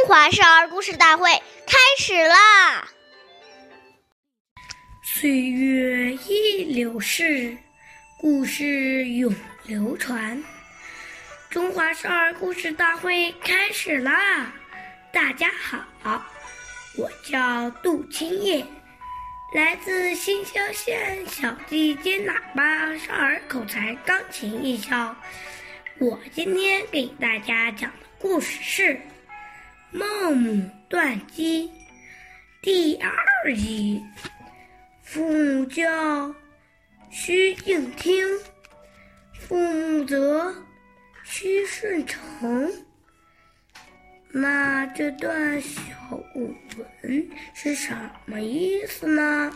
中华少儿故事大会开始啦！岁月易流逝，故事永流传。中华少儿故事大会开始啦！大家好，我叫杜青叶，来自新乡县小地尖喇叭少儿口才钢琴艺校。我今天给大家讲的故事是。孟母断机第二集，父母教，须敬听；父母责，须顺承。那这段小古文是什么意思呢？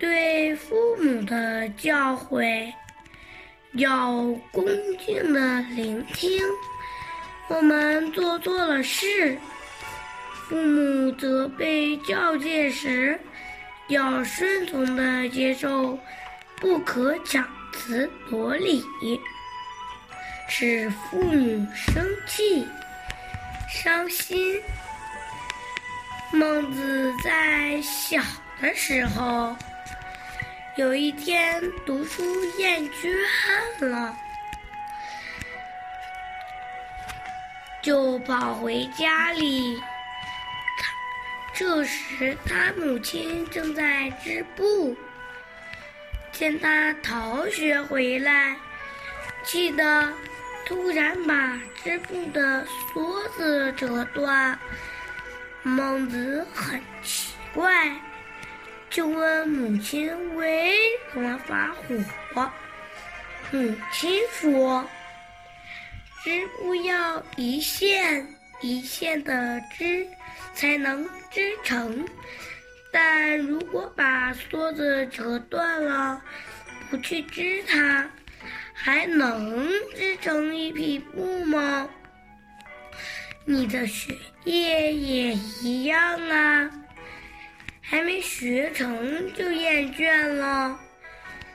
对父母的教诲，要恭敬的聆听。我们做错了事，父母责备教诫时，要顺从的接受，不可强词夺理，使父母生气、伤心。孟子在小的时候，有一天读书厌倦了。就跑回家里，这时他母亲正在织布，见他逃学回来，气得突然把织布的梭子折断。孟子很奇怪，就问母亲为什么发火。母亲说。织布要一线一线的织，才能织成。但如果把梭子折断了，不去织它，还能织成一匹布吗？你的学业也一样啊，还没学成就厌倦了，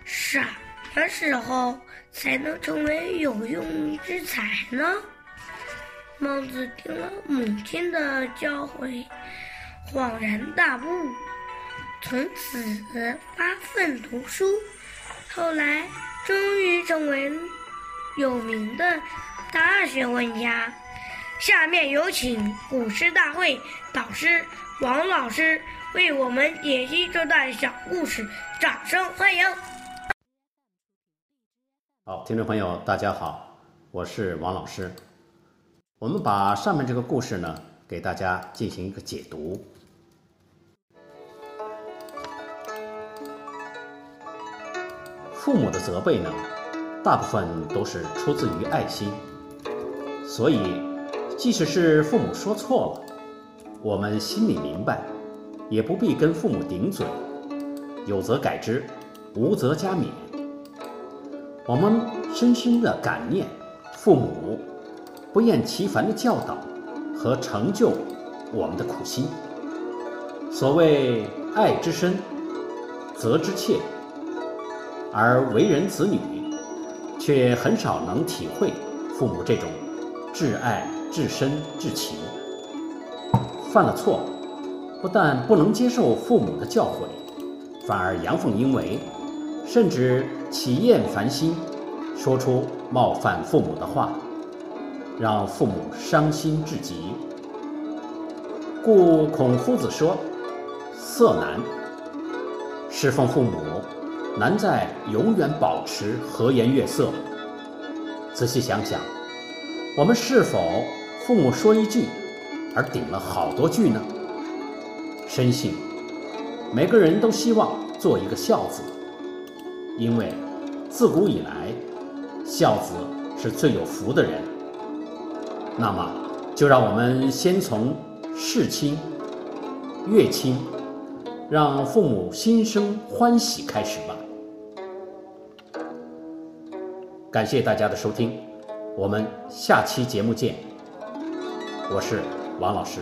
傻什么时候？才能成为有用之才呢？孟子听了母亲的教诲，恍然大悟，从此发奋读书，后来终于成为有名的大学问家。下面有请古诗大会导师王老师为我们解析这段小故事，掌声欢迎！好，听众朋友，大家好，我是王老师。我们把上面这个故事呢，给大家进行一个解读。父母的责备呢，大部分都是出自于爱心，所以即使是父母说错了，我们心里明白，也不必跟父母顶嘴，有则改之，无则加勉。我们深深的感念父母不厌其烦的教导和成就我们的苦心。所谓爱之深，责之切，而为人子女，却很少能体会父母这种至爱至深至情。犯了错，不但不能接受父母的教诲，反而阳奉阴违。甚至起厌烦心，说出冒犯父母的话，让父母伤心至极。故孔夫子说：“色难，侍奉父母难在永远保持和颜悦色。”仔细想想，我们是否父母说一句，而顶了好多句呢？深信每个人都希望做一个孝子。因为自古以来，孝子是最有福的人。那么，就让我们先从事亲、悦亲，让父母心生欢喜开始吧。感谢大家的收听，我们下期节目见。我是王老师。